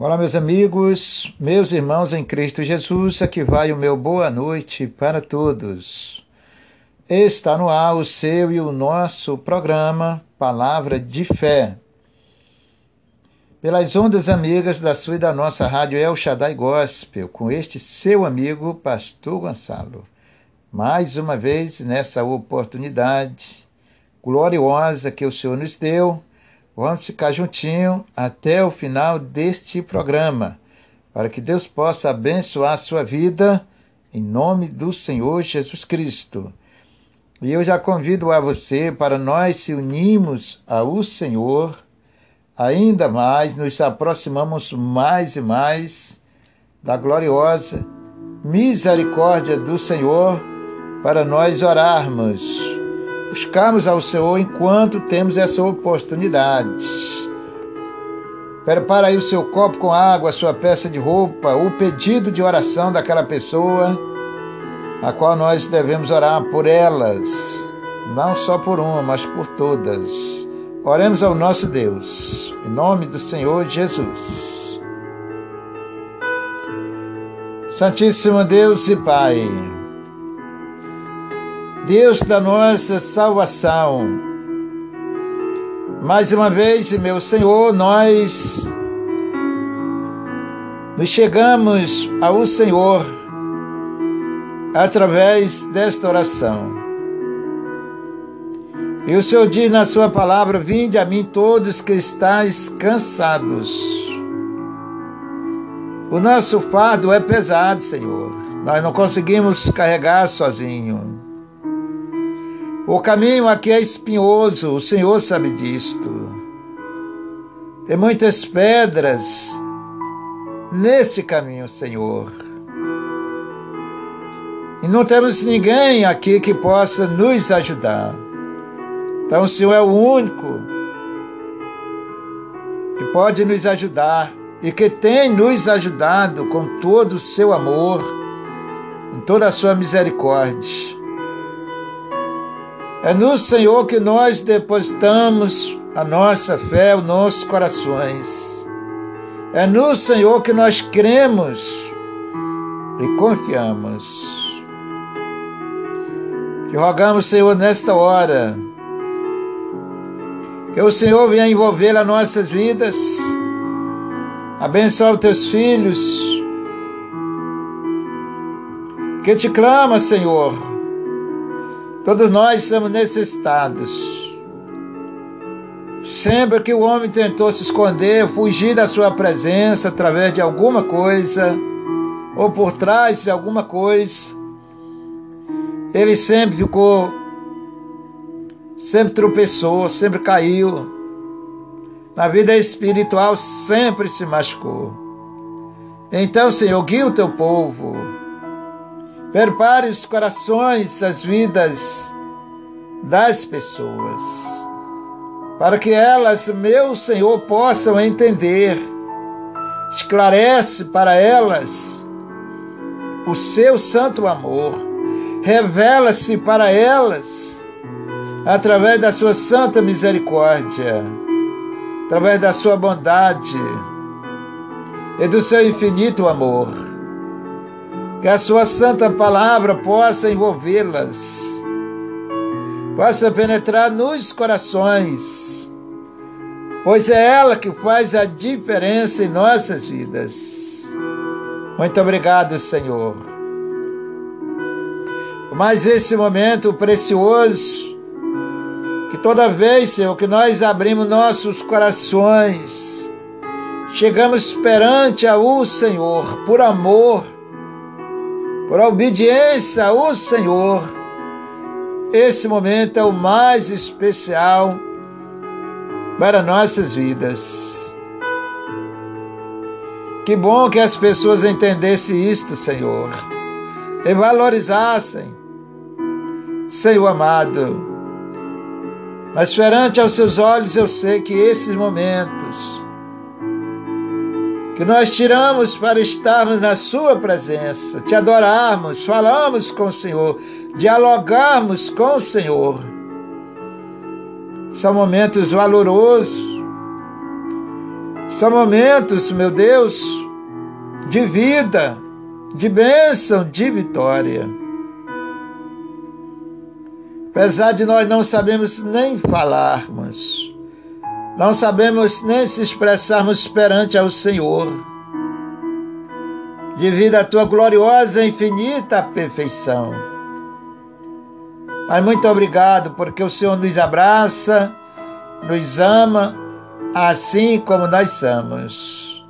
Olá, meus amigos, meus irmãos em Cristo Jesus, aqui vai o meu boa noite para todos. Está no ar o seu e o nosso programa Palavra de Fé. Pelas ondas amigas da sua e da nossa rádio El Shaddai Gospel, com este seu amigo, Pastor Gonçalo. Mais uma vez, nessa oportunidade gloriosa que o Senhor nos deu, Vamos ficar juntinho até o final deste programa, para que Deus possa abençoar a sua vida, em nome do Senhor Jesus Cristo. E eu já convido a você para nós se unirmos ao Senhor, ainda mais nos aproximamos mais e mais da gloriosa misericórdia do Senhor para nós orarmos buscarmos ao Senhor enquanto temos essa oportunidade. Prepara aí o seu copo com água, a sua peça de roupa, o pedido de oração daquela pessoa, a qual nós devemos orar por elas, não só por uma, mas por todas. Oremos ao nosso Deus, em nome do Senhor Jesus. Santíssimo Deus e Pai, Deus da nossa salvação. Mais uma vez, meu Senhor, nós nos chegamos ao Senhor através desta oração. E o Senhor diz na sua palavra: Vinde a mim todos que estáis cansados. O nosso fardo é pesado, Senhor. Nós não conseguimos carregar sozinho. O caminho aqui é espinhoso, o Senhor sabe disto. Tem muitas pedras nesse caminho, Senhor. E não temos ninguém aqui que possa nos ajudar. Então o Senhor é o único que pode nos ajudar e que tem nos ajudado com todo o seu amor, com toda a sua misericórdia. É no Senhor que nós depositamos a nossa fé, os nossos corações. É no Senhor que nós cremos e confiamos. Te rogamos, Senhor, nesta hora, que o Senhor venha envolver as nossas vidas, abençoe os teus filhos, que te clama, Senhor, Todos nós somos necessitados. Sempre que o homem tentou se esconder, fugir da sua presença através de alguma coisa, ou por trás de alguma coisa, ele sempre ficou, sempre tropeçou, sempre caiu. Na vida espiritual sempre se machucou. Então, Senhor, guia o teu povo Prepare os corações, as vidas das pessoas, para que elas, meu Senhor, possam entender. Esclarece para elas o seu santo amor. Revela-se para elas através da sua santa misericórdia, através da sua bondade e do seu infinito amor que a sua santa palavra possa envolvê-las, possa penetrar nos corações, pois é ela que faz a diferença em nossas vidas. Muito obrigado, Senhor. Mas esse momento precioso, que toda vez, Senhor, que nós abrimos nossos corações, chegamos perante ao Senhor por amor, por obediência ao Senhor. Esse momento é o mais especial para nossas vidas. Que bom que as pessoas entendessem isto, Senhor, e valorizassem, Senhor amado. Mas perante aos seus olhos eu sei que esses momentos que nós tiramos para estarmos na Sua presença, te adorarmos, falarmos com o Senhor, dialogarmos com o Senhor. São momentos valorosos, São momentos, meu Deus, de vida, de bênção, de vitória. Apesar de nós não sabemos nem falarmos, não sabemos nem se expressarmos perante ao Senhor, devido à tua gloriosa e infinita perfeição. Mas muito obrigado, porque o Senhor nos abraça, nos ama, assim como nós somos.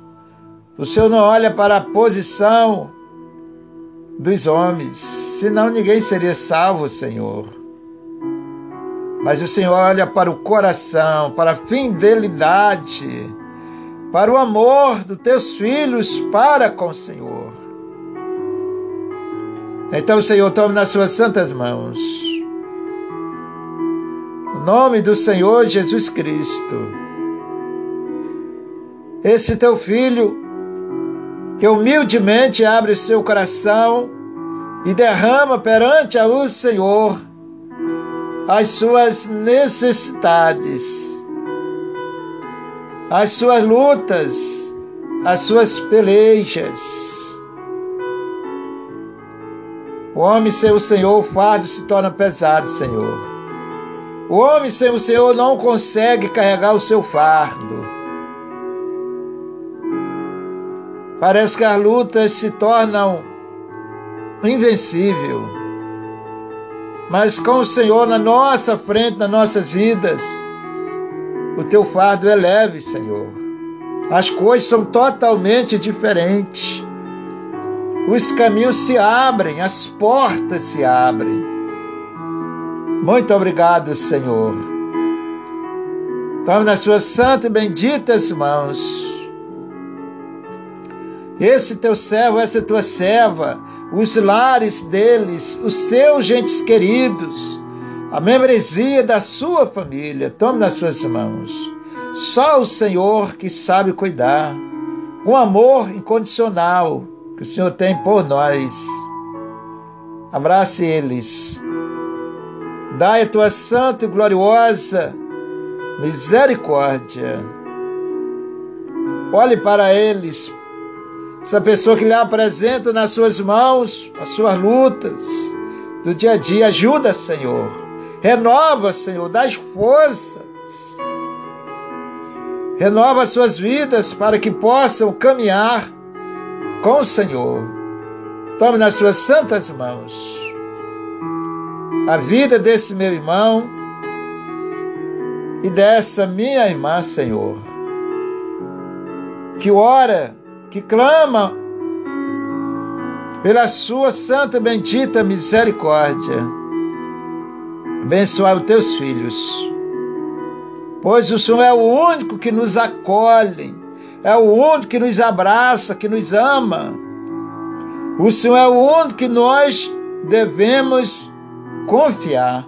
O Senhor não olha para a posição dos homens, senão ninguém seria salvo, Senhor. Mas o Senhor olha para o coração, para a fidelidade, para o amor dos teus filhos para com o Senhor. Então, Senhor, tome nas suas santas mãos. O nome do Senhor Jesus Cristo. Esse teu filho, que humildemente abre o seu coração e derrama perante o Senhor as suas necessidades, as suas lutas, as suas pelejas. O homem sem o Senhor, o fardo se torna pesado, Senhor. O homem sem o Senhor não consegue carregar o seu fardo. Parece que as lutas se tornam invencíveis mas com o Senhor na nossa frente, nas nossas vidas, o teu fardo é leve, Senhor. As coisas são totalmente diferentes. Os caminhos se abrem, as portas se abrem. Muito obrigado, Senhor. Tome nas suas santas e benditas mãos. Esse teu servo, essa tua serva, os lares deles, os seus gentes queridos, a membresia da sua família. Tome nas suas mãos. Só o Senhor que sabe cuidar, com amor incondicional que o Senhor tem por nós. Abrace eles. Dai a tua santa e gloriosa misericórdia. Olhe para eles, essa pessoa que lhe apresenta nas suas mãos as suas lutas do dia a dia. Ajuda, Senhor. Renova, Senhor, dá forças. Renova as suas vidas para que possam caminhar com o Senhor. Tome nas suas santas mãos a vida desse meu irmão e dessa minha irmã, Senhor, que ora que clama pela sua santa bendita misericórdia. Abençoar os teus filhos, pois o Senhor é o único que nos acolhe, é o único que nos abraça, que nos ama. O Senhor é o único que nós devemos confiar.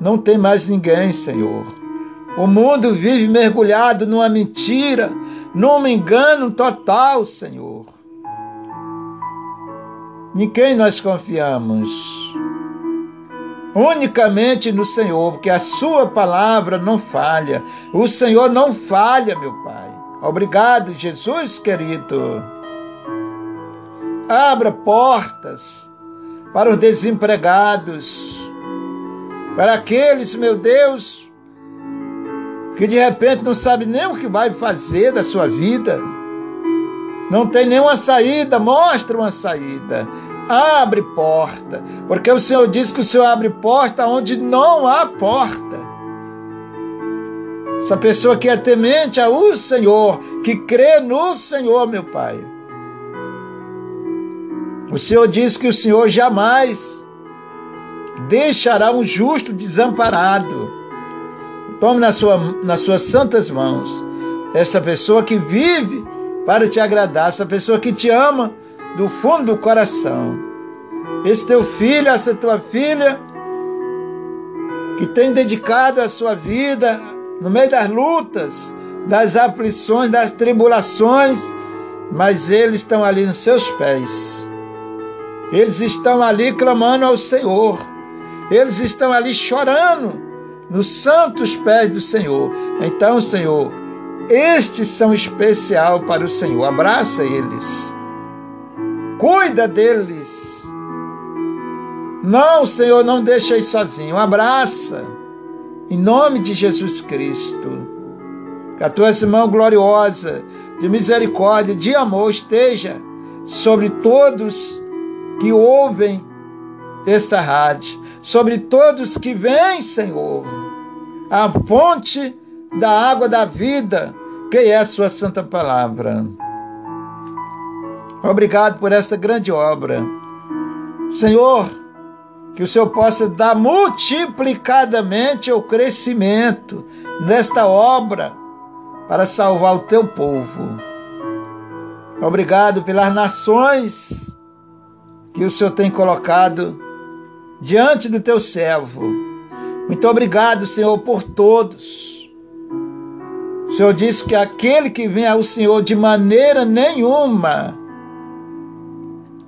Não tem mais ninguém, Senhor. O mundo vive mergulhado numa mentira, num engano total, Senhor. Em quem nós confiamos? Unicamente no Senhor, porque a Sua palavra não falha. O Senhor não falha, meu Pai. Obrigado, Jesus querido. Abra portas para os desempregados, para aqueles, meu Deus, que de repente não sabe nem o que vai fazer da sua vida, não tem nenhuma saída, mostra uma saída. Abre porta, porque o Senhor diz que o Senhor abre porta onde não há porta. Essa pessoa que é temente ao Senhor, que crê no Senhor, meu Pai. O Senhor diz que o Senhor jamais deixará um justo desamparado Tome na sua, nas suas santas mãos essa pessoa que vive para te agradar, essa pessoa que te ama do fundo do coração. Esse teu filho, essa tua filha, que tem dedicado a sua vida no meio das lutas, das aflições, das tribulações, mas eles estão ali nos seus pés. Eles estão ali clamando ao Senhor. Eles estão ali chorando nos santos pés do Senhor. Então, Senhor, Estes são especial para o Senhor. Abraça eles. Cuida deles. Não, Senhor, não deixa eles sozinho. Abraça. Em nome de Jesus Cristo. Que a tua mão gloriosa de misericórdia, de amor esteja sobre todos que ouvem esta rádio, sobre todos que vêm, Senhor, a fonte da água da vida, que é a Sua Santa Palavra. Obrigado por esta grande obra. Senhor, que o Senhor possa dar multiplicadamente o crescimento nesta obra para salvar o teu povo. Obrigado pelas nações que o Senhor tem colocado diante do teu servo. Muito obrigado, Senhor, por todos. O Senhor disse que aquele que vem ao Senhor de maneira nenhuma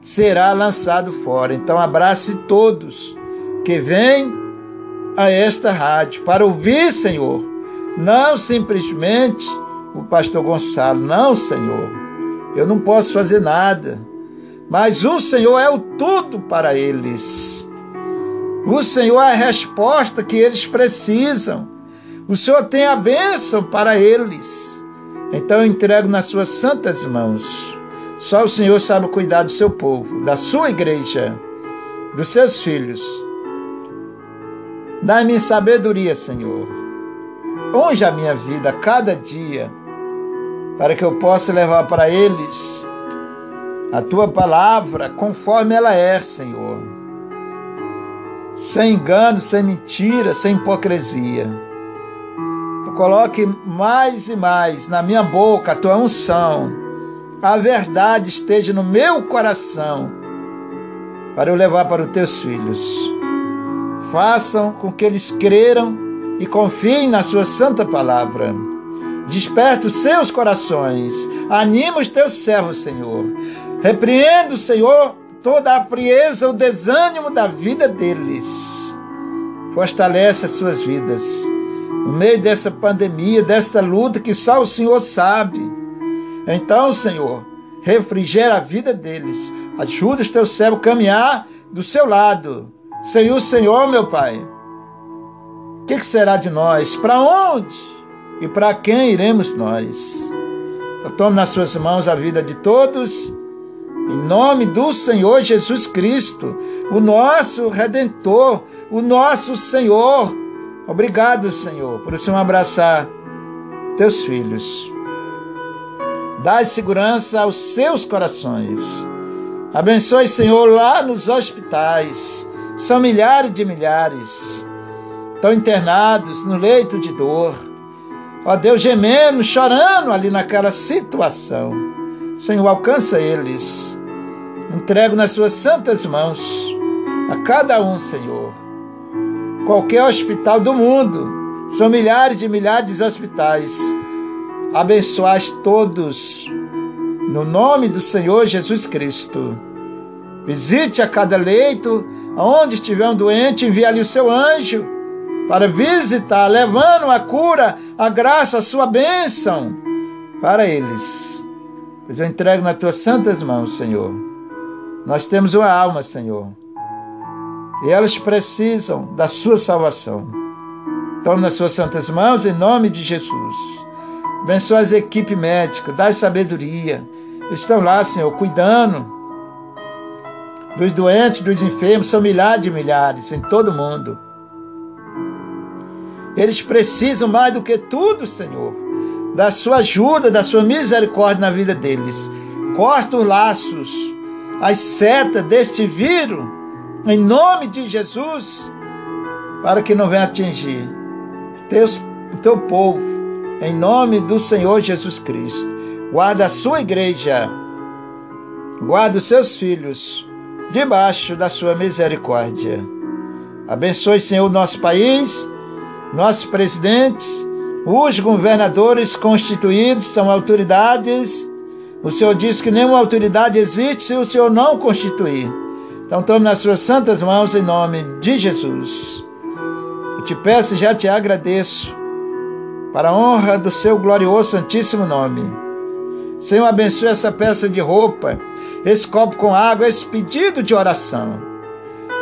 será lançado fora. Então abrace todos que vêm a esta rádio para ouvir, Senhor, não simplesmente o pastor Gonçalo, não, Senhor. Eu não posso fazer nada. Mas o Senhor é o tudo para eles. O Senhor é a resposta que eles precisam. O Senhor tem a bênção para eles. Então eu entrego nas suas santas mãos. Só o Senhor sabe cuidar do seu povo, da sua igreja, dos seus filhos. Dá-me sabedoria, Senhor Unge a minha vida cada dia, para que eu possa levar para eles a tua palavra conforme ela é, Senhor. Sem engano, sem mentira, sem hipocrisia. Tu coloque mais e mais na minha boca a tua unção. A verdade esteja no meu coração para eu levar para os teus filhos. Façam com que eles creiam e confiem na sua santa palavra. Desperta os seus corações, anima os teus servos, Senhor. Repreenda, Senhor, toda a frieza, o desânimo da vida deles. Fortalece as suas vidas. No meio dessa pandemia, desta luta que só o Senhor sabe. Então, Senhor, refrigera a vida deles. Ajuda os teus servos a caminhar do seu lado. Senhor, Senhor, meu Pai que, que será de nós? Para onde e para quem iremos nós? Eu tomo nas suas mãos a vida de todos, em nome do Senhor Jesus Cristo, o nosso Redentor, o nosso Senhor. Obrigado, Senhor, por o Senhor abraçar teus filhos. Dá segurança aos seus corações. Abençoe, Senhor, lá nos hospitais. São milhares de milhares estão internados no leito de dor. Ó Deus, gemendo, chorando ali naquela situação. Senhor, alcança eles. Entrego nas suas santas mãos a cada um, Senhor. Qualquer hospital do mundo, são milhares e milhares de hospitais. Abençoais todos, no nome do Senhor Jesus Cristo. Visite a cada leito, aonde estiver um doente, envie ali o seu anjo para visitar, levando a cura, a graça, a sua bênção para eles. Pois eu entrego nas tuas santas mãos, Senhor. Nós temos uma alma, Senhor. E elas precisam da sua salvação. Tome nas suas santas mãos, em nome de Jesus. Abençoa as equipes médicas, dá sabedoria. Eles estão lá, Senhor, cuidando dos doentes, dos enfermos, são milhares de milhares em todo o mundo. Eles precisam mais do que tudo, Senhor, da sua ajuda, da sua misericórdia na vida deles. Corta os laços, as setas deste vírus, em nome de Jesus, para que não venha atingir teus, o teu povo, em nome do Senhor Jesus Cristo. Guarda a sua igreja, guarda os seus filhos, debaixo da sua misericórdia. Abençoe, Senhor, nosso país nossos presidentes, os governadores constituídos são autoridades. O Senhor diz que nenhuma autoridade existe se o Senhor não constituir. Então tome nas suas santas mãos em nome de Jesus. Eu te peço e já te agradeço para a honra do seu glorioso santíssimo nome. Senhor, abençoe essa peça de roupa, esse copo com água, esse pedido de oração.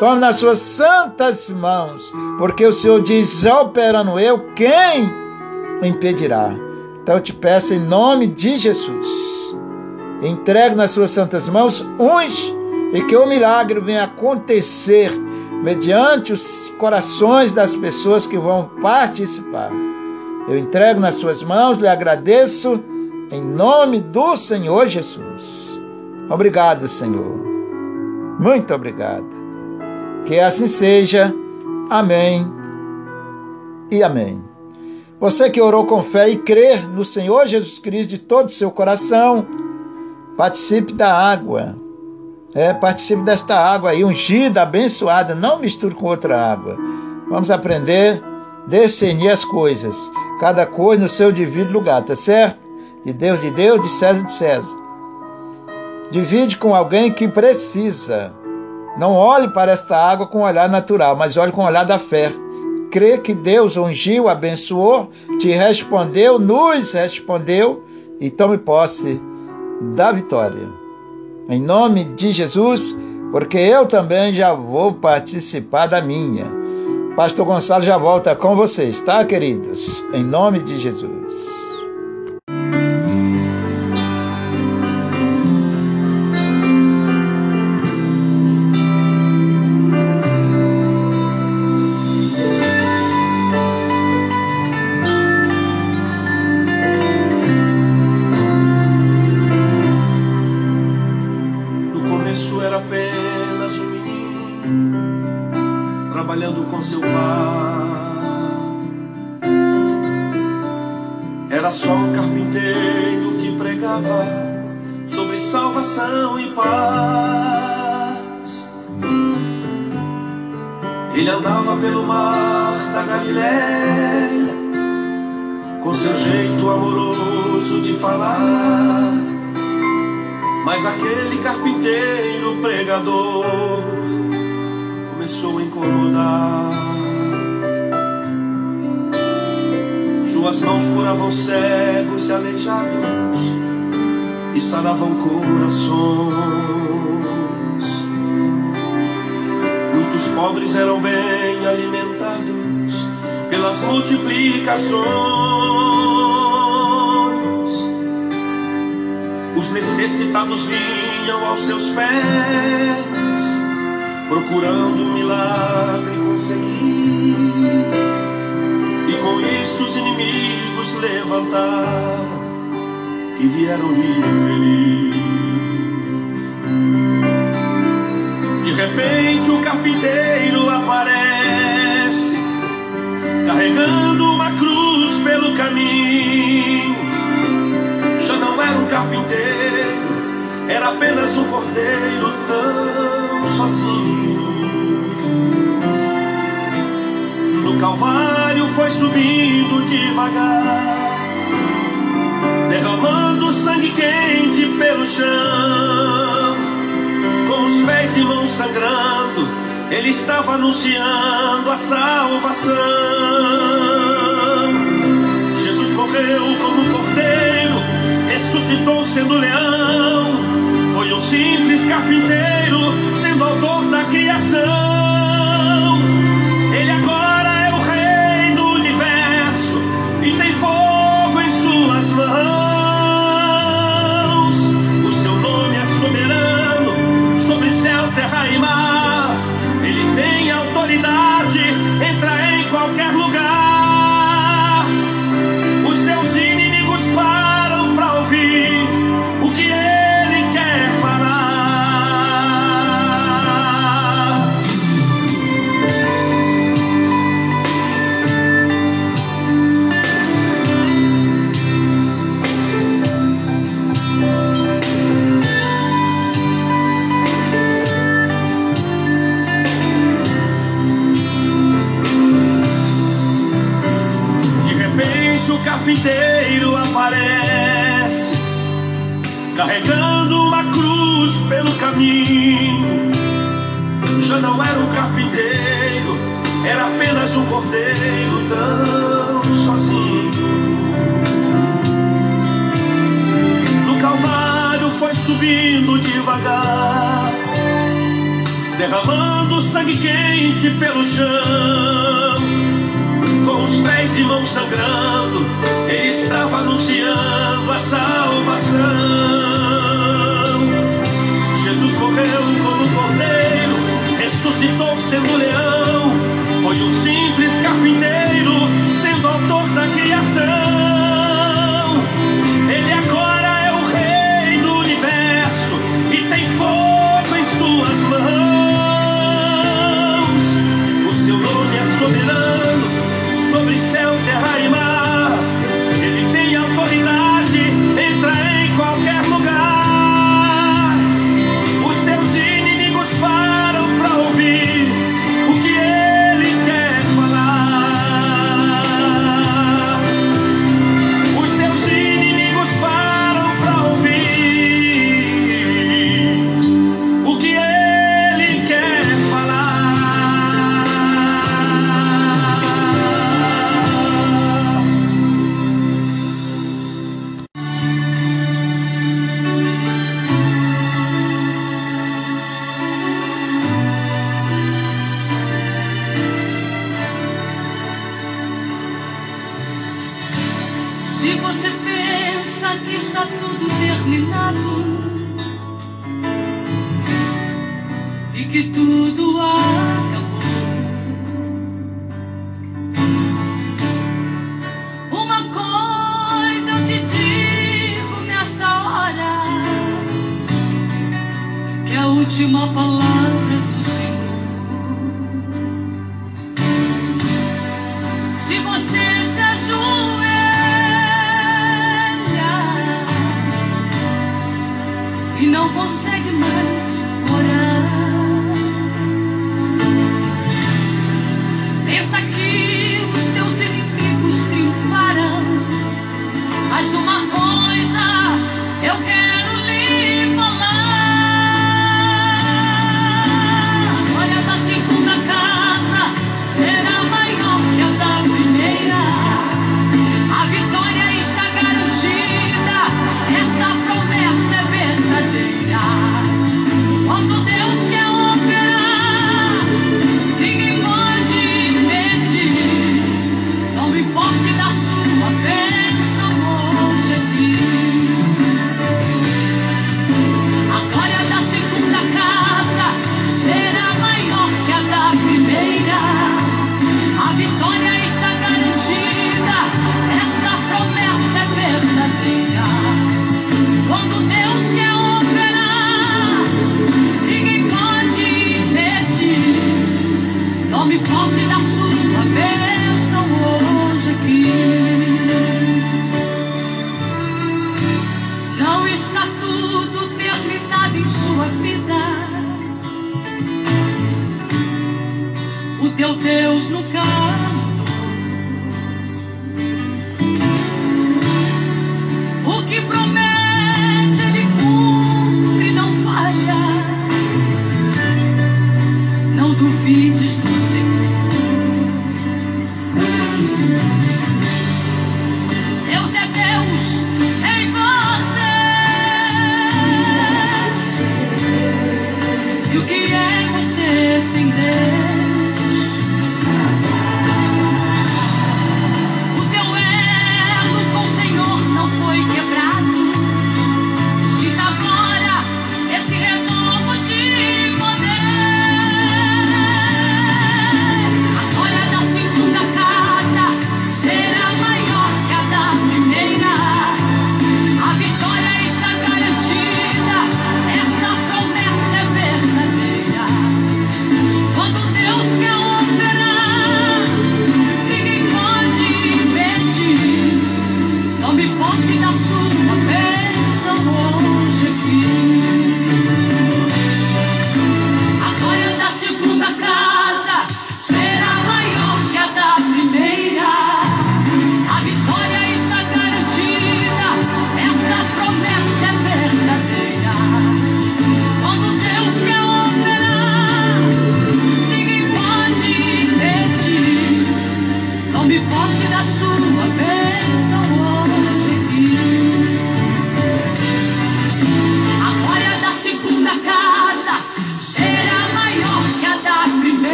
Tome nas suas santas mãos, porque o Senhor diz: operando eu, quem o impedirá? Então eu te peço em nome de Jesus. Entregue nas suas santas mãos, unge e que o milagre venha acontecer mediante os corações das pessoas que vão participar. Eu entrego nas suas mãos, lhe agradeço em nome do Senhor Jesus. Obrigado, Senhor. Muito obrigado. Que assim seja. Amém e amém. Você que orou com fé e crer no Senhor Jesus Cristo de todo o seu coração, participe da água. É, participe desta água aí, ungida, abençoada. Não misture com outra água. Vamos aprender a discernir as coisas. Cada coisa no seu devido lugar, tá certo? De Deus de Deus, de César de César. Divide com alguém que precisa. Não olhe para esta água com um olhar natural, mas olhe com o olhar da fé crê que Deus ungiu, abençoou, te respondeu, nos respondeu e tome posse da vitória. Em nome de Jesus, porque eu também já vou participar da minha. Pastor Gonçalo já volta com vocês, tá, queridos? Em nome de Jesus. começo era apenas um menino trabalhando com seu pai. Era só um carpinteiro que pregava sobre salvação e paz. Ele andava pelo mar da Galileia com seu jeito amoroso de falar suas mãos curavam cegos e aleijados e saravam corações. Muitos pobres eram bem alimentados pelas multiplicações. Necessitados vinham aos seus pés, procurando um milagre conseguir e com isso os inimigos levantaram e vieram lhe ferir. De repente o carpinteiro aparece, carregando uma cruz pelo caminho. Já não era um carpinteiro, era apenas um cordeiro tão sozinho. No Calvário foi subindo devagar, derramando sangue quente pelo chão, com os pés e mãos sangrando, ele estava anunciando a salvação. Sendo leão, foi um simples carpinteiro,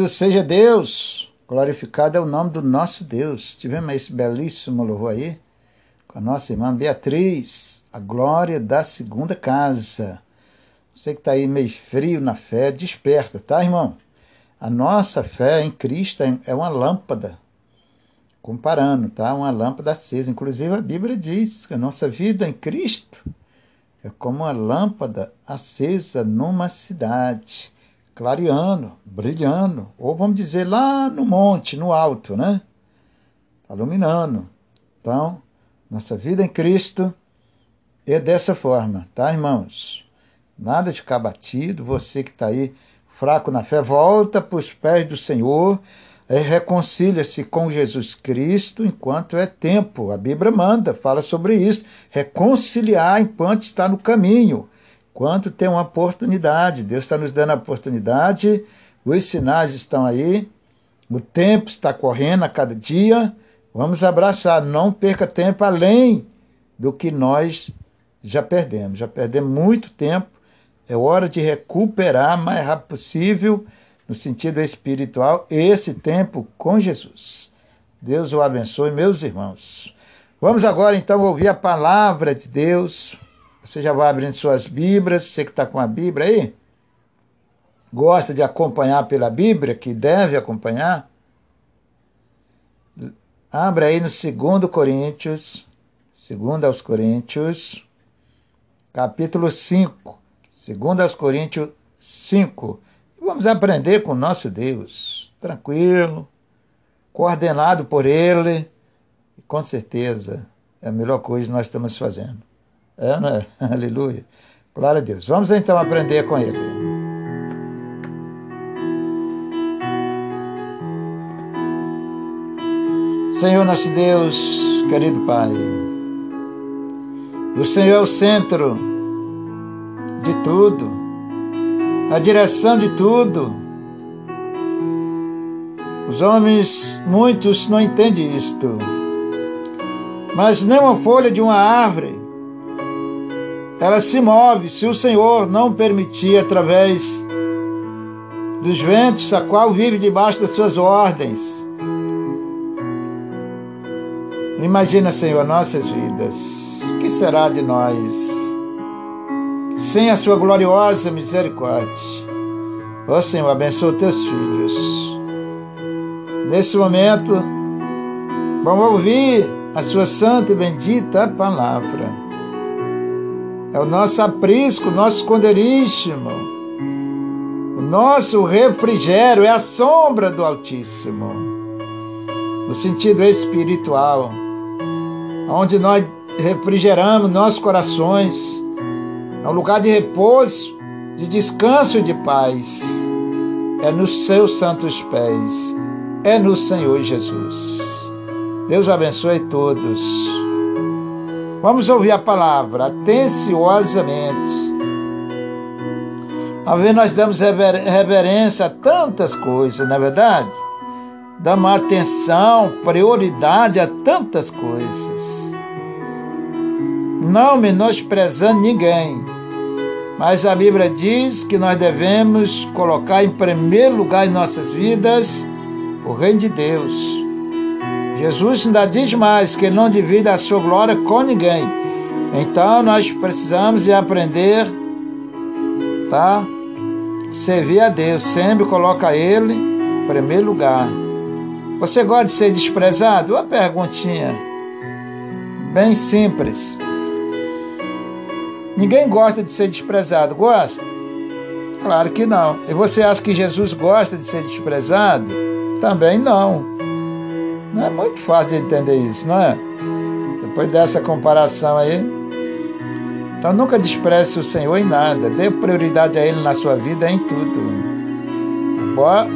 Louvado seja Deus! Glorificado é o nome do nosso Deus. Tivemos esse belíssimo louvor aí com a nossa irmã Beatriz, a glória da segunda casa. Você que está aí meio frio na fé, desperta, tá, irmão? A nossa fé em Cristo é uma lâmpada. Comparando, tá? Uma lâmpada acesa. Inclusive a Bíblia diz que a nossa vida em Cristo é como uma lâmpada acesa numa cidade clareando, brilhando, ou vamos dizer lá no monte, no alto, né? Está iluminando. Então, nossa vida em Cristo é dessa forma, tá, irmãos? Nada de ficar batido, você que está aí fraco na fé, volta para os pés do Senhor, reconcilia-se com Jesus Cristo enquanto é tempo. A Bíblia manda, fala sobre isso. Reconciliar enquanto está no caminho quanto tem uma oportunidade. Deus está nos dando a oportunidade, os sinais estão aí, o tempo está correndo a cada dia. Vamos abraçar, não perca tempo além do que nós já perdemos. Já perdemos muito tempo. É hora de recuperar o mais rápido possível, no sentido espiritual, esse tempo com Jesus. Deus o abençoe, meus irmãos. Vamos agora então ouvir a palavra de Deus. Você já vai abrindo suas Bíblias, você que está com a Bíblia aí, gosta de acompanhar pela Bíblia, que deve acompanhar, abre aí no 2 Coríntios, 2 aos Coríntios, capítulo 5, 2 aos Coríntios 5. Vamos aprender com nosso Deus, tranquilo, coordenado por Ele, e com certeza é a melhor coisa que nós estamos fazendo. É, né? Aleluia. Glória a Deus. Vamos então aprender com ele. Senhor nosso Deus, querido Pai, o Senhor é o centro de tudo, a direção de tudo. Os homens, muitos não entendem isto, mas nem uma folha de uma árvore ela se move se o Senhor não permitir através dos ventos, a qual vive debaixo das suas ordens. Imagina, Senhor, nossas vidas. O que será de nós sem a sua gloriosa misericórdia? Ó oh, Senhor, abençoa teus filhos. Nesse momento, vamos ouvir a sua santa e bendita palavra. É o nosso aprisco, o nosso esconderijo, irmão. O nosso refrigério é a sombra do Altíssimo. No sentido espiritual, onde nós refrigeramos nossos corações. É um lugar de repouso, de descanso e de paz. É nos seus santos pés. É no Senhor Jesus. Deus abençoe todos. Vamos ouvir a palavra atenciosamente. A ver, nós damos reverência a tantas coisas, não é verdade? Damos atenção, prioridade a tantas coisas. Não menosprezando ninguém. Mas a Bíblia diz que nós devemos colocar em primeiro lugar em nossas vidas o Reino de Deus Jesus ainda diz mais que não divide a sua glória com ninguém. Então nós precisamos de aprender, tá? Servir a Deus, sempre coloca Ele em primeiro lugar. Você gosta de ser desprezado? Uma perguntinha bem simples. Ninguém gosta de ser desprezado, gosta? Claro que não. E você acha que Jesus gosta de ser desprezado? Também não. Não é muito fácil de entender isso, não é? Depois dessa comparação aí. Então nunca despreze o Senhor em nada. Dê prioridade a Ele na sua vida em tudo.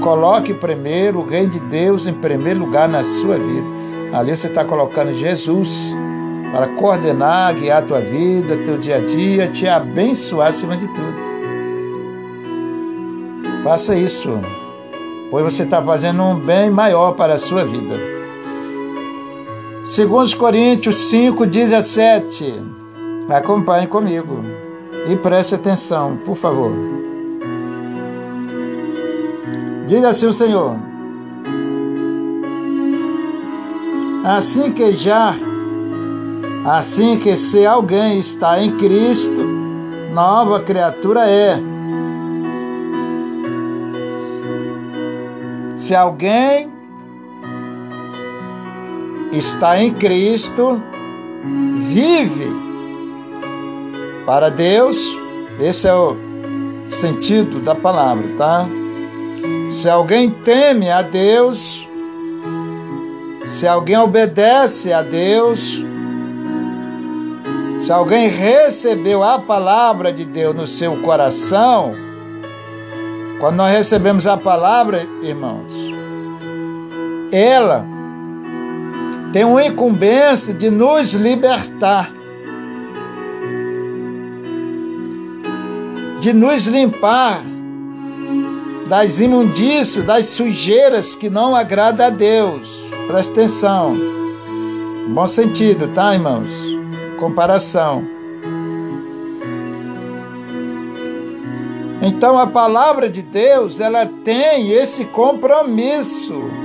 Coloque primeiro o Rei de Deus em primeiro lugar na sua vida. Ali você está colocando Jesus para coordenar, guiar a tua vida, teu dia a dia, te abençoar acima de tudo. Faça isso, pois você está fazendo um bem maior para a sua vida. Segundo Coríntios 5, 17. Acompanhe comigo e preste atenção, por favor. Diz assim o Senhor: Assim que já, assim que se alguém está em Cristo, nova criatura é. Se alguém está em Cristo, vive para Deus, esse é o sentido da palavra, tá? Se alguém teme a Deus, se alguém obedece a Deus, se alguém recebeu a palavra de Deus no seu coração, quando nós recebemos a palavra, irmãos, ela tem uma incumbência de nos libertar. de nos limpar das imundícias, das sujeiras que não agrada a Deus. Presta atenção. Bom sentido, tá, irmãos? Comparação. Então a palavra de Deus, ela tem esse compromisso.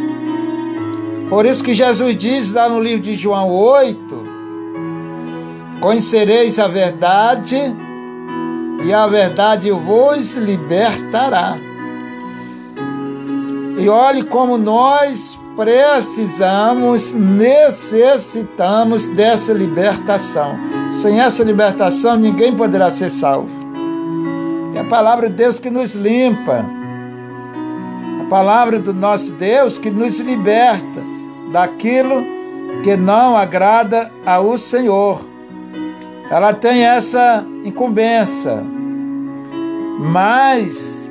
Por isso que Jesus diz lá no livro de João 8: Conhecereis a verdade, e a verdade vos libertará. E olhe como nós precisamos, necessitamos dessa libertação. Sem essa libertação, ninguém poderá ser salvo. É a palavra de Deus que nos limpa. A palavra do nosso Deus que nos liberta daquilo que não agrada ao Senhor ela tem essa incumbência. Mas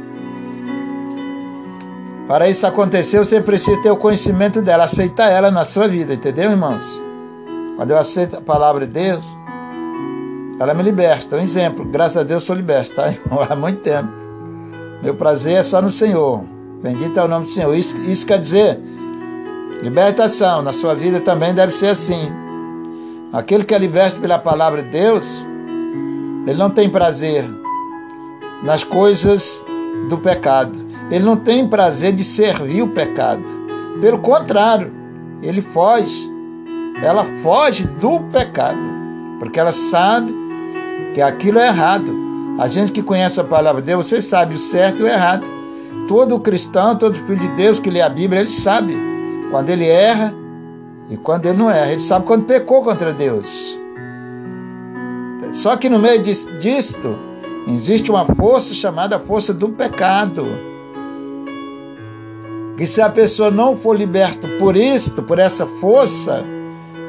para isso acontecer, você precisa ter o conhecimento dela, aceitar ela na sua vida, entendeu, irmãos? Quando eu aceito a palavra de Deus, ela me liberta. Um exemplo, graças a Deus sou liberto, tá? Há muito tempo. Meu prazer é só no Senhor. Bendito é o nome do Senhor. Isso, isso quer dizer libertação. Na sua vida também deve ser assim. Aquele que é liberto pela palavra de Deus, ele não tem prazer nas coisas do pecado. Ele não tem prazer de servir o pecado. Pelo contrário, ele foge. Ela foge do pecado, porque ela sabe que aquilo é errado. A gente que conhece a palavra de Deus, você sabe o certo e o errado. Todo cristão, todo filho de Deus que lê a Bíblia, ele sabe quando ele erra e quando ele não erra, ele sabe quando pecou contra Deus. Só que no meio disto, existe uma força chamada força do pecado. E se a pessoa não for liberta por isto, por essa força,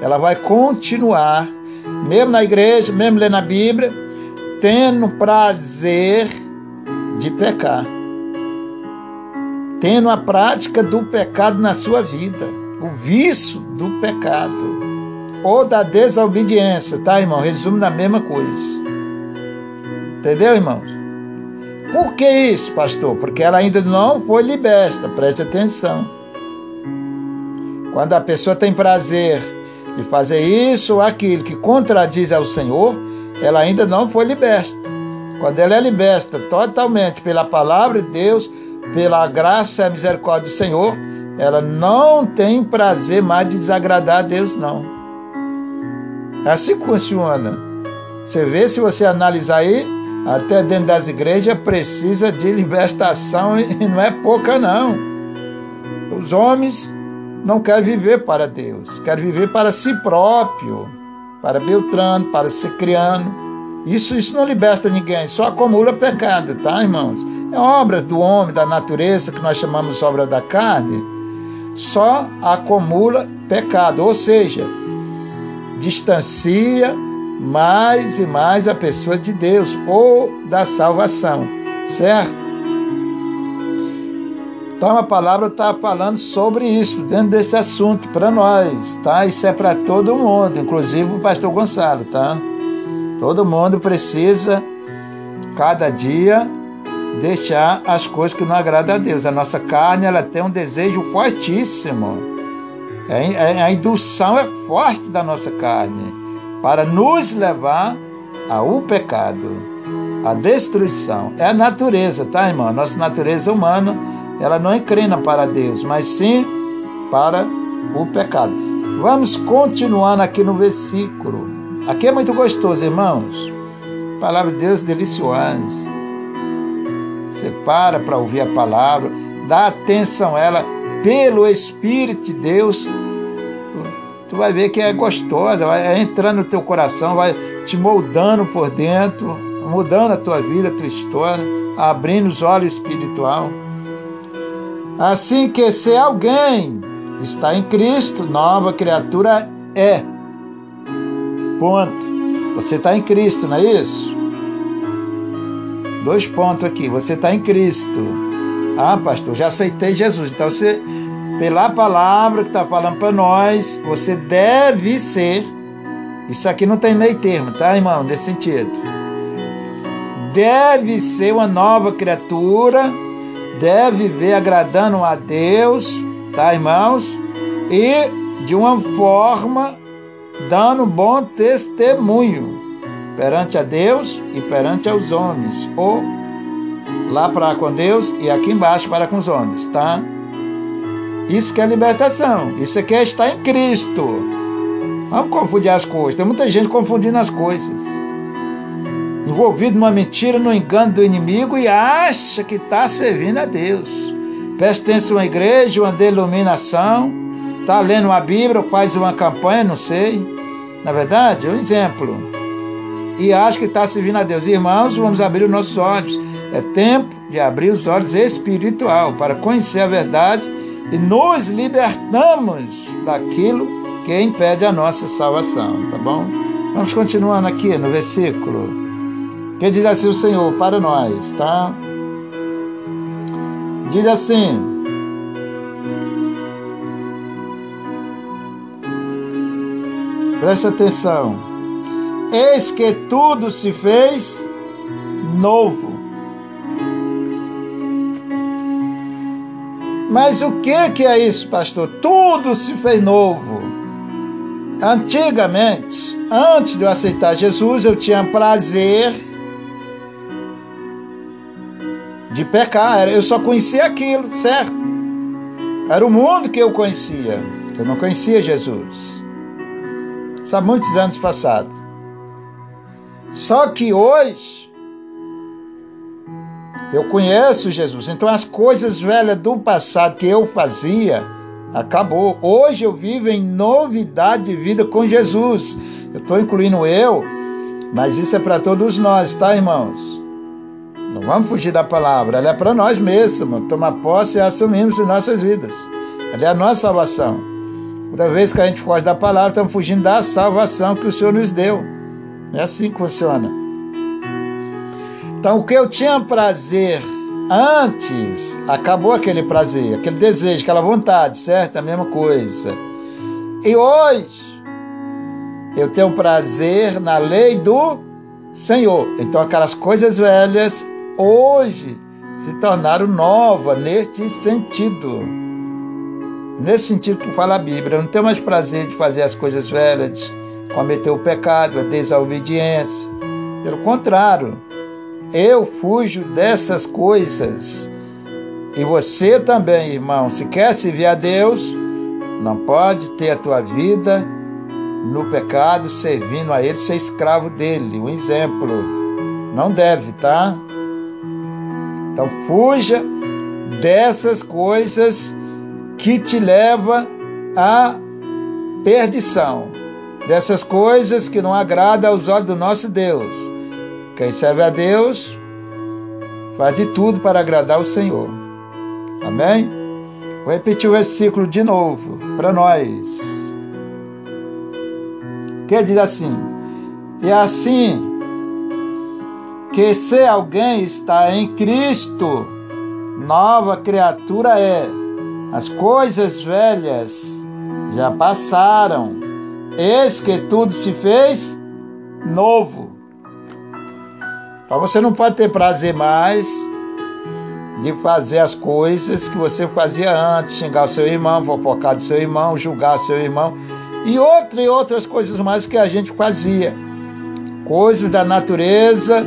ela vai continuar, mesmo na igreja, mesmo lendo a Bíblia, tendo prazer de pecar. Tendo a prática do pecado na sua vida o vício do pecado ou da desobediência, tá, irmão? Resumo na mesma coisa. Entendeu, irmãos? Por que isso, pastor? Porque ela ainda não foi liberta, preste atenção. Quando a pessoa tem prazer de fazer isso ou aquilo que contradiz ao Senhor, ela ainda não foi liberta. Quando ela é liberta totalmente pela palavra de Deus, pela graça e misericórdia do Senhor, ela não tem prazer mais de desagradar a Deus, não. É assim funciona. Você vê, se você analisar aí, até dentro das igrejas precisa de libertação e não é pouca, não. Os homens não querem viver para Deus, querem viver para si próprio, para Beltrano, para Cicriano. Isso, isso não liberta ninguém, só acumula pecado, tá, irmãos? É obra do homem, da natureza, que nós chamamos obra da carne só acumula pecado, ou seja, distancia mais e mais a pessoa de Deus ou da salvação, certo? Então a palavra está falando sobre isso, dentro desse assunto, para nós, tá? Isso é para todo mundo, inclusive o pastor Gonçalo, tá? Todo mundo precisa, cada dia, deixar as coisas que não agradam a Deus. A nossa carne, ela tem um desejo fortíssimo. É, é, a indução é forte da nossa carne para nos levar ao pecado, à destruição. É a natureza, tá, irmão? Nossa natureza humana ela não inclina para Deus, mas sim para o pecado. Vamos continuando aqui no versículo. Aqui é muito gostoso, irmãos. Palavra de Deus deliciosa. Você para para ouvir a palavra, dá atenção a ela pelo Espírito de Deus. Tu vai ver que é gostosa, vai entrando no teu coração, vai te moldando por dentro, mudando a tua vida, a tua história, abrindo os olhos espiritual. Assim que se alguém está em Cristo, nova criatura é. Ponto. Você está em Cristo, não é isso? Dois pontos aqui. Você está em Cristo. Ah, pastor, já aceitei Jesus. Então você, pela palavra que está falando para nós, você deve ser. Isso aqui não tem meio termo, tá, irmão? Nesse sentido. Deve ser uma nova criatura deve viver agradando a Deus, tá, irmãos? E de uma forma dando bom testemunho perante a Deus e perante aos homens, ou lá para com Deus e aqui embaixo para com os homens, tá? Isso que é libertação, isso aqui é estar em Cristo. Vamos confundir as coisas, tem muita gente confundindo as coisas envolvido numa mentira, no engano do inimigo e acha que está servindo a Deus. Presta atenção à igreja, uma denominação, está lendo uma Bíblia, faz uma campanha, não sei. Na verdade, é um exemplo. E acha que está servindo a Deus. Irmãos, vamos abrir os nossos olhos. É tempo de abrir os olhos espiritual para conhecer a verdade e nos libertamos daquilo que impede a nossa salvação, tá bom? Vamos continuando aqui no versículo que diz assim o Senhor para nós, tá? Diz assim: Presta atenção. Eis que tudo se fez novo. Mas o que que é isso, pastor? Tudo se fez novo. Antigamente, antes de eu aceitar Jesus, eu tinha prazer de pecar. Eu só conhecia aquilo, certo? Era o mundo que eu conhecia. Eu não conhecia Jesus. Isso há muitos anos passados. Só que hoje eu conheço Jesus. Então as coisas velhas do passado que eu fazia acabou. Hoje eu vivo em novidade de vida com Jesus. Eu estou incluindo eu, mas isso é para todos nós, tá, irmãos? Não vamos fugir da palavra, ela é para nós mesmos, tomar posse e assumirmos em nossas vidas. Ela é a nossa salvação. Toda vez que a gente foge da palavra, estamos fugindo da salvação que o Senhor nos deu. É assim que funciona. Então, o que eu tinha prazer antes, acabou aquele prazer, aquele desejo, aquela vontade, certo? A mesma coisa. E hoje, eu tenho prazer na lei do Senhor. Então, aquelas coisas velhas hoje se tornaram novas neste sentido. Nesse sentido que fala a Bíblia. Eu não tenho mais prazer de fazer as coisas velhas, de cometer o pecado, a desobediência. Pelo contrário, eu fujo dessas coisas. E você também, irmão, se quer servir a Deus, não pode ter a tua vida no pecado, servindo a Ele, ser escravo dele. Um exemplo. Não deve, tá? Então fuja dessas coisas que te levam à perdição, dessas coisas que não agradam aos olhos do nosso Deus. Quem serve a Deus faz de tudo para agradar o Senhor. Amém? Vou repetir o versículo de novo para nós. Que diz assim: E assim que se alguém está em Cristo, nova criatura é. As coisas velhas já passaram, eis que tudo se fez novo. Então você não pode ter prazer mais de fazer as coisas que você fazia antes, xingar o seu irmão, fofocar do seu irmão, julgar o seu irmão e outras e outras coisas mais que a gente fazia. Coisas da natureza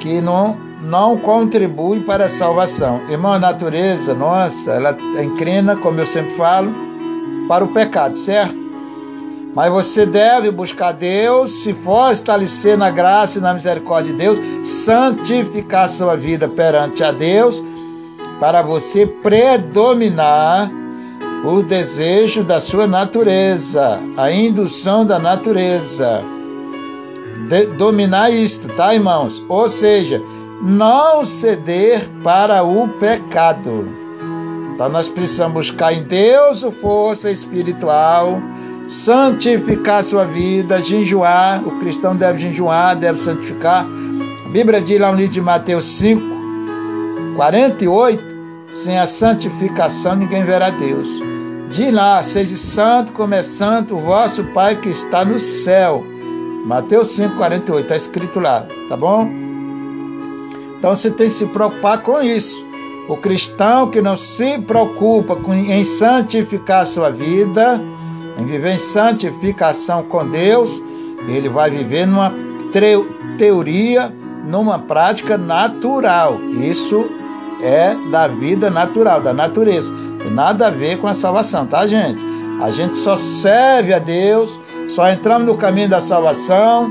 que não, não contribuem para a salvação. Irmão, a natureza, nossa, ela inclina, como eu sempre falo, para o pecado, certo? Mas você deve buscar Deus, se fortalecer na graça e na misericórdia de Deus, santificar sua vida perante a Deus, para você predominar o desejo da sua natureza, a indução da natureza. De, dominar isto, tá, irmãos? Ou seja, não ceder para o pecado. Então nós precisamos buscar em Deus força espiritual, santificar sua vida, jejuar. O cristão deve jejuar, deve santificar. A Bíblia diz lá no livro de Mateus 5, 48, sem a santificação ninguém verá Deus. Diz lá, seja santo como é santo o vosso Pai que está no céu. Mateus 5, 48, está escrito lá, tá bom? Então você tem que se preocupar com isso. O cristão que não se preocupa em santificar a sua vida, em viver em santificação com Deus, ele vai viver numa teoria, numa prática natural. Isso é da vida natural, da natureza. Tem nada a ver com a salvação, tá, gente? A gente só serve a Deus, só entramos no caminho da salvação,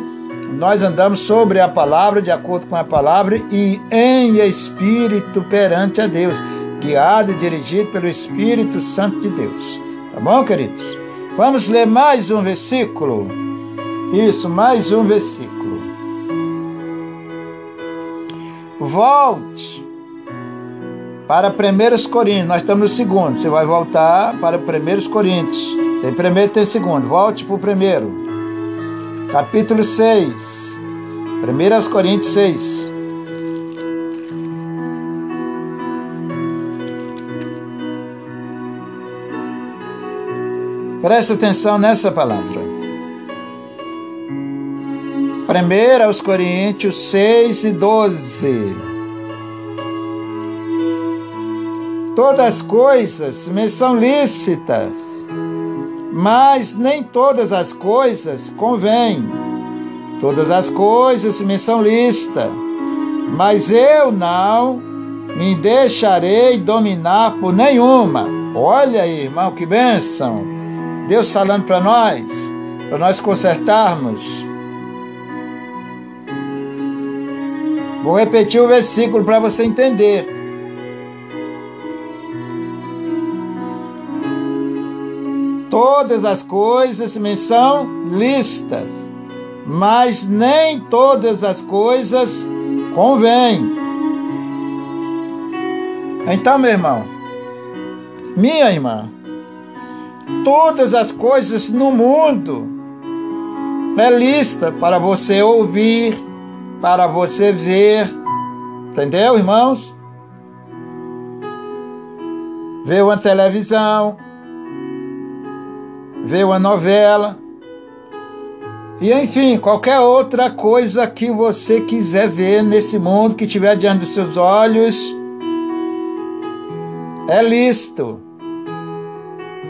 nós andamos sobre a palavra, de acordo com a palavra, e em espírito perante a Deus, guiado e dirigido pelo Espírito Santo de Deus. Tá bom, queridos? Vamos ler mais um versículo. Isso, mais um versículo. Volte para 1 Coríntios. Nós estamos no segundo. Você vai voltar para 1 Coríntios. Tem primeiro tem segundo. Volte para o primeiro. Capítulo 6. 1 Coríntios 6. Presta atenção nessa palavra. 1 aos Coríntios 6 e 12. Todas as coisas me são lícitas, mas nem todas as coisas convêm. Todas as coisas me são lícitas, mas eu não me deixarei dominar por nenhuma. Olha aí, irmão, que bênção! Deus falando para nós, para nós consertarmos. Vou repetir o versículo para você entender. Todas as coisas me são listas, mas nem todas as coisas convêm. Então, meu irmão, minha irmã, todas as coisas no mundo. É lista para você ouvir, para você ver. Entendeu, irmãos? Ver uma televisão, ver uma novela. E enfim, qualquer outra coisa que você quiser ver nesse mundo que estiver diante dos seus olhos, é listo.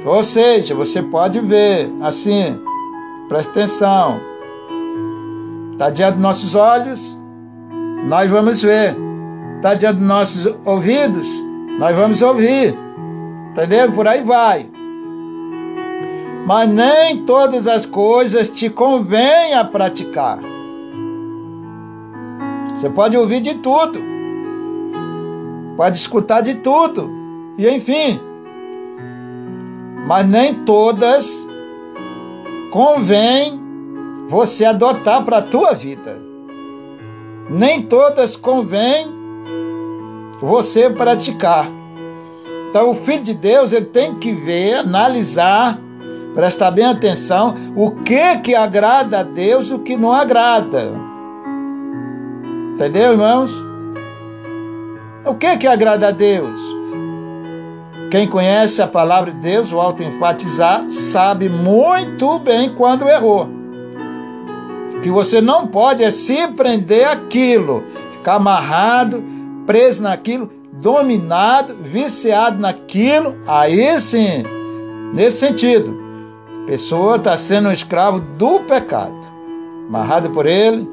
Ou seja, você pode ver assim, presta atenção. Está diante dos nossos olhos, nós vamos ver. Está diante dos nossos ouvidos, nós vamos ouvir. Entendeu? Por aí vai. Mas nem todas as coisas te convém a praticar. Você pode ouvir de tudo. Pode escutar de tudo. E enfim, mas nem todas convém você adotar para a tua vida. Nem todas convém você praticar. Então o filho de Deus ele tem que ver, analisar, prestar bem atenção o que que agrada a Deus, o que não agrada. Entendeu, irmãos? O que que agrada a Deus? Quem conhece a palavra de Deus, o auto enfatizar, sabe muito bem quando errou. Que você não pode é se prender aquilo, ficar amarrado, preso naquilo, dominado, viciado naquilo. Aí sim, nesse sentido, a pessoa está sendo um escravo do pecado, amarrado por ele,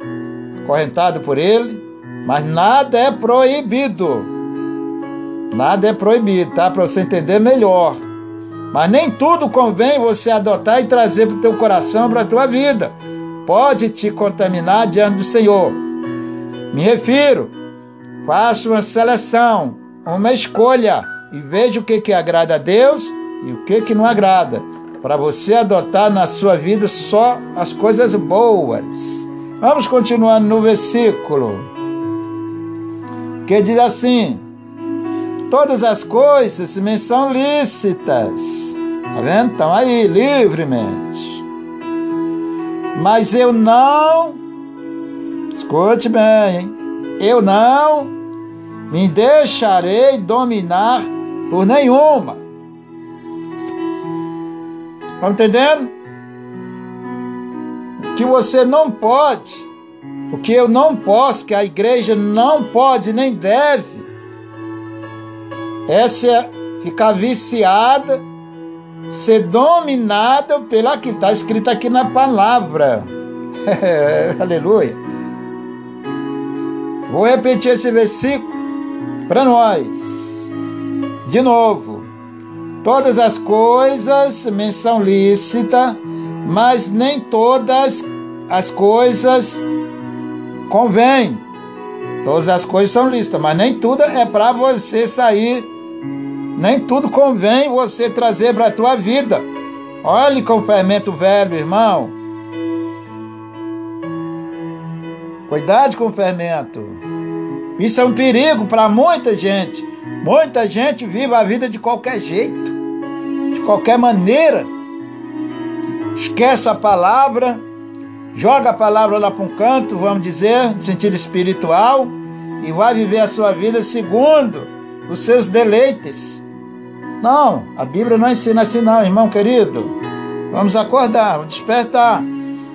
correntado por ele, mas nada é proibido. Nada é proibido, tá? Para você entender melhor. Mas nem tudo convém você adotar e trazer para o teu coração, para a tua vida. Pode te contaminar diante do Senhor. Me refiro, faça uma seleção, uma escolha e veja o que, que agrada a Deus e o que, que não agrada. Para você adotar na sua vida só as coisas boas. Vamos continuar no versículo que diz assim: Todas as coisas me são lícitas. Tá vendo? Estão aí livremente. Mas eu não, escute bem, hein? eu não me deixarei dominar por nenhuma. Estão entendendo? Que você não pode, o que eu não posso, que a igreja não pode nem deve, essa é ficar viciada, ser dominada pela que está escrito aqui na palavra. Aleluia. Vou repetir esse versículo para nós. De novo. Todas as coisas me são lícitas, mas nem todas as coisas convêm. Todas as coisas são lícitas, mas nem tudo é para você sair nem tudo convém você trazer para a tua vida. Olhe com fermento velho, irmão. Cuidado com o fermento. Isso é um perigo para muita gente. Muita gente vive a vida de qualquer jeito, de qualquer maneira. Esquece a palavra, joga a palavra lá para um canto, vamos dizer, no sentido espiritual, e vai viver a sua vida segundo os seus deleites. Não, a Bíblia não ensina assim não, irmão querido. Vamos acordar, vamos despertar.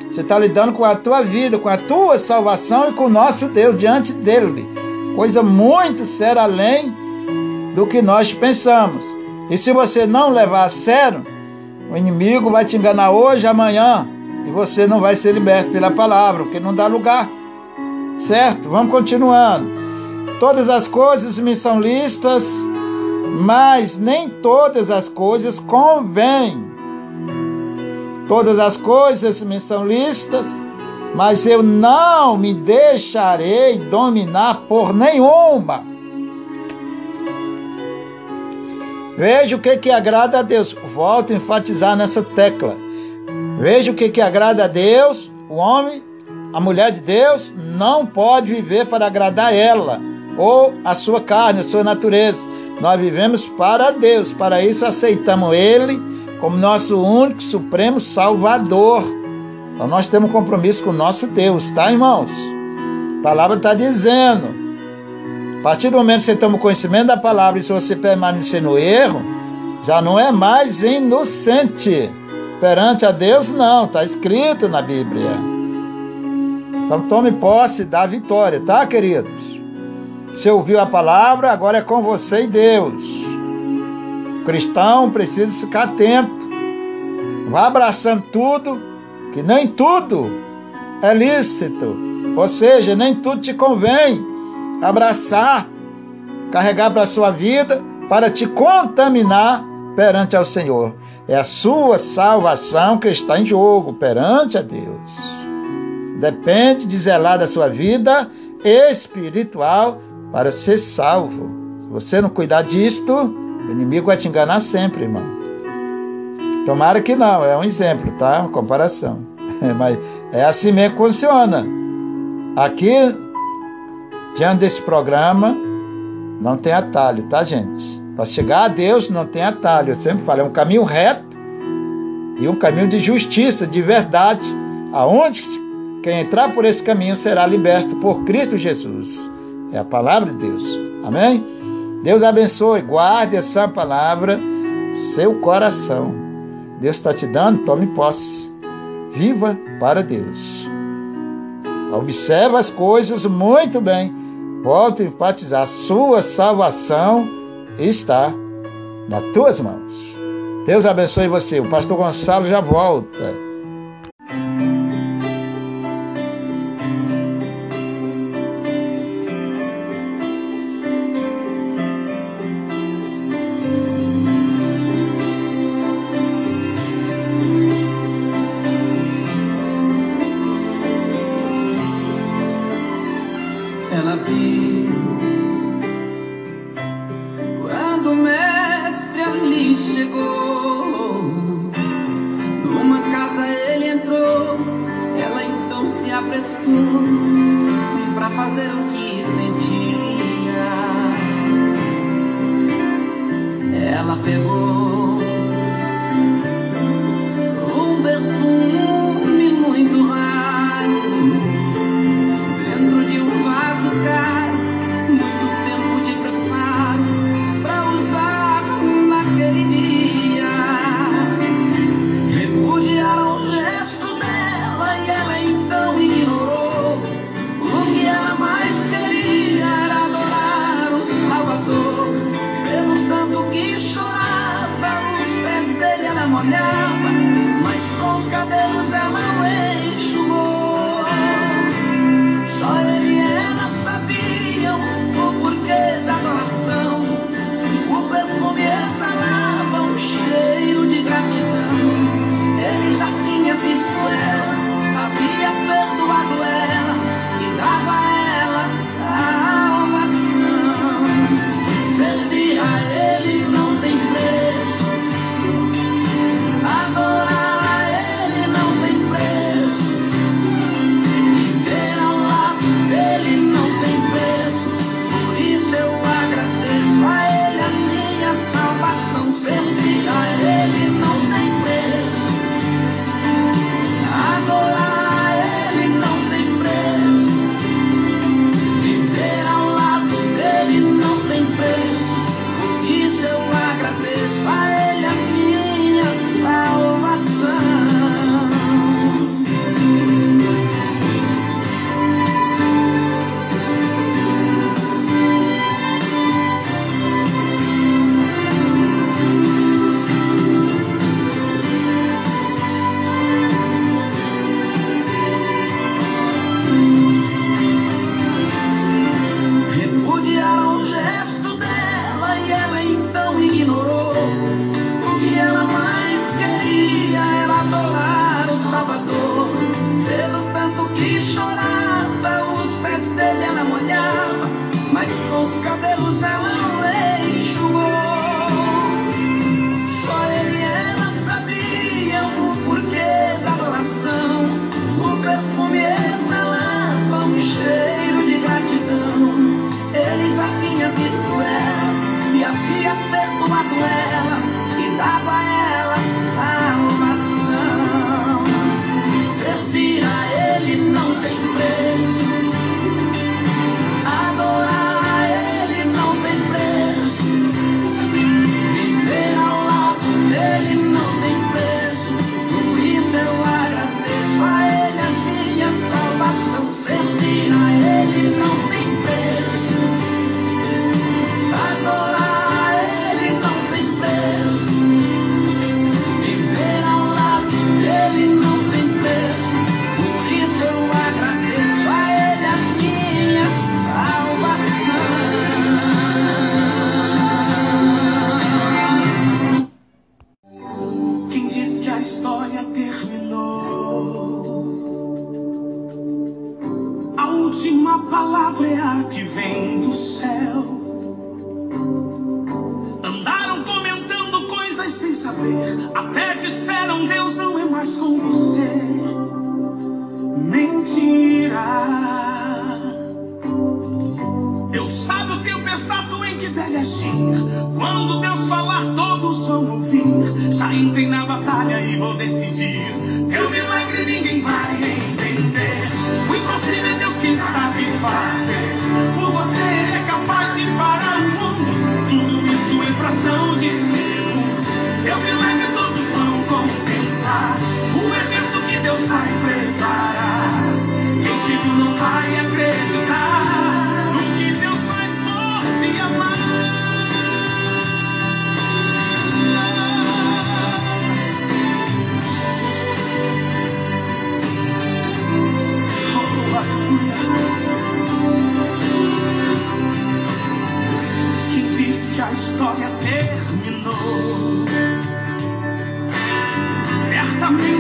Você está lidando com a tua vida, com a tua salvação e com o nosso Deus diante dele. Coisa muito séria além do que nós pensamos. E se você não levar a sério, o inimigo vai te enganar hoje, amanhã, e você não vai ser liberto pela palavra, porque não dá lugar. Certo? Vamos continuando. Todas as coisas me são listas, mas nem todas as coisas convêm. Todas as coisas me são listas, mas eu não me deixarei dominar por nenhuma. Veja o que, que agrada a Deus. Volto a enfatizar nessa tecla. Veja o que, que agrada a Deus. O homem, a mulher de Deus, não pode viver para agradar ela ou a sua carne, a sua natureza. Nós vivemos para Deus, para isso aceitamos Ele como nosso único, supremo Salvador. Então nós temos compromisso com o nosso Deus, tá, irmãos? A palavra está dizendo. A partir do momento que você toma conhecimento da palavra e se você permanecer no erro, já não é mais inocente. Perante a Deus, não, está escrito na Bíblia. Então tome posse da vitória, tá, queridos? Você ouviu a palavra, agora é com você e Deus. O cristão precisa ficar atento. Vá abraçando tudo, que nem tudo é lícito. Ou seja, nem tudo te convém abraçar, carregar para a sua vida para te contaminar perante ao Senhor. É a sua salvação que está em jogo perante a Deus. Depende de zelar da sua vida espiritual para ser salvo. Se você não cuidar disto, o inimigo vai te enganar sempre, irmão. Tomara que não, é um exemplo, tá? Uma comparação. Mas é assim mesmo que funciona. Aqui, diante desse programa, não tem atalho, tá, gente? Para chegar a Deus não tem atalho. Eu sempre falo, é um caminho reto e um caminho de justiça, de verdade, aonde quem entrar por esse caminho será liberto por Cristo Jesus. É a palavra de Deus. Amém? Deus abençoe, guarde essa palavra, seu coração. Deus está te dando, tome posse. Viva para Deus. Observa as coisas muito bem. Volte a enfatizar. Sua salvação está nas tuas mãos. Deus abençoe você. O pastor Gonçalo já volta.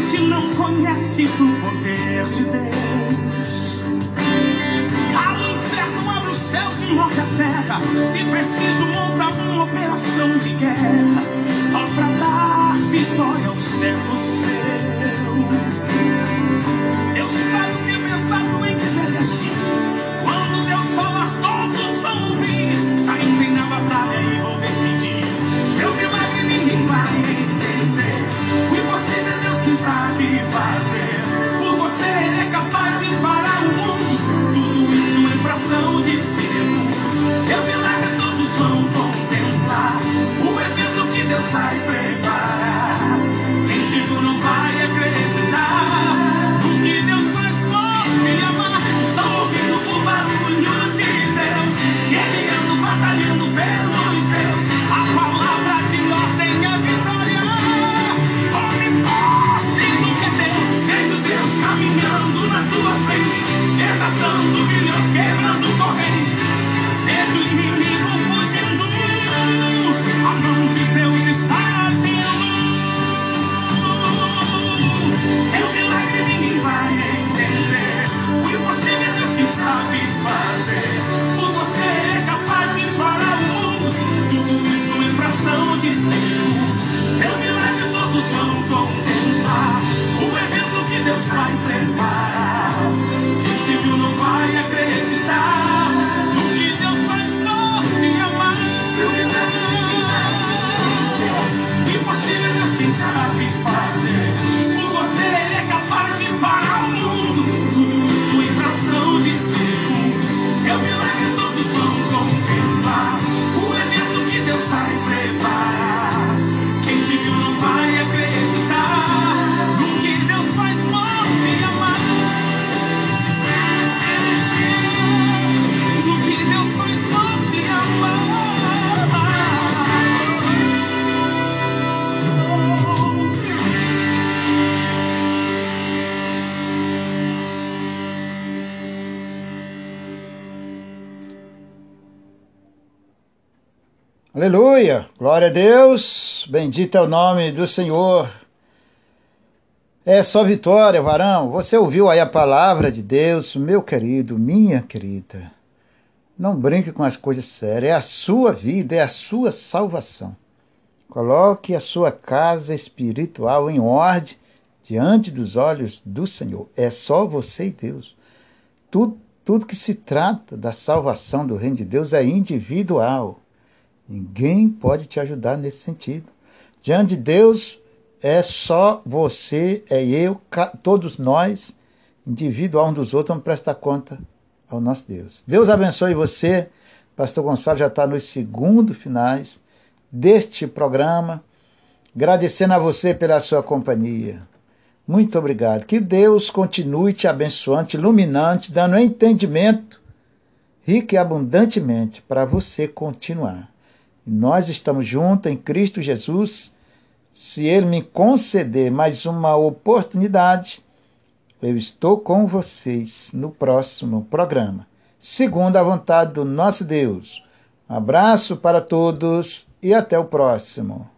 Certamente não conhece do poder de Deus. Cala o inferno, abre os céus e move a terra. Se preciso, monta uma operação de guerra. Só pra dar vitória ao servo seu. Shaping Aleluia! Glória a Deus! Bendito é o nome do Senhor. É só vitória, varão. Você ouviu aí a palavra de Deus, meu querido, minha querida. Não brinque com as coisas sérias. É a sua vida, é a sua salvação. Coloque a sua casa espiritual em ordem diante dos olhos do Senhor. É só você e Deus. Tudo, tudo que se trata da salvação do reino de Deus é individual. Ninguém pode te ajudar nesse sentido. Diante de Deus é só você, é eu, todos nós, individual um dos outros, vamos prestar conta ao nosso Deus. Deus abençoe você. Pastor Gonçalo já está nos segundos finais deste programa. Agradecendo a você pela sua companhia. Muito obrigado. Que Deus continue te abençoando, te iluminando, te dando entendimento rico e abundantemente para você continuar. Nós estamos juntos em Cristo Jesus. Se Ele me conceder mais uma oportunidade, eu estou com vocês no próximo programa, segundo a vontade do nosso Deus. Um abraço para todos e até o próximo.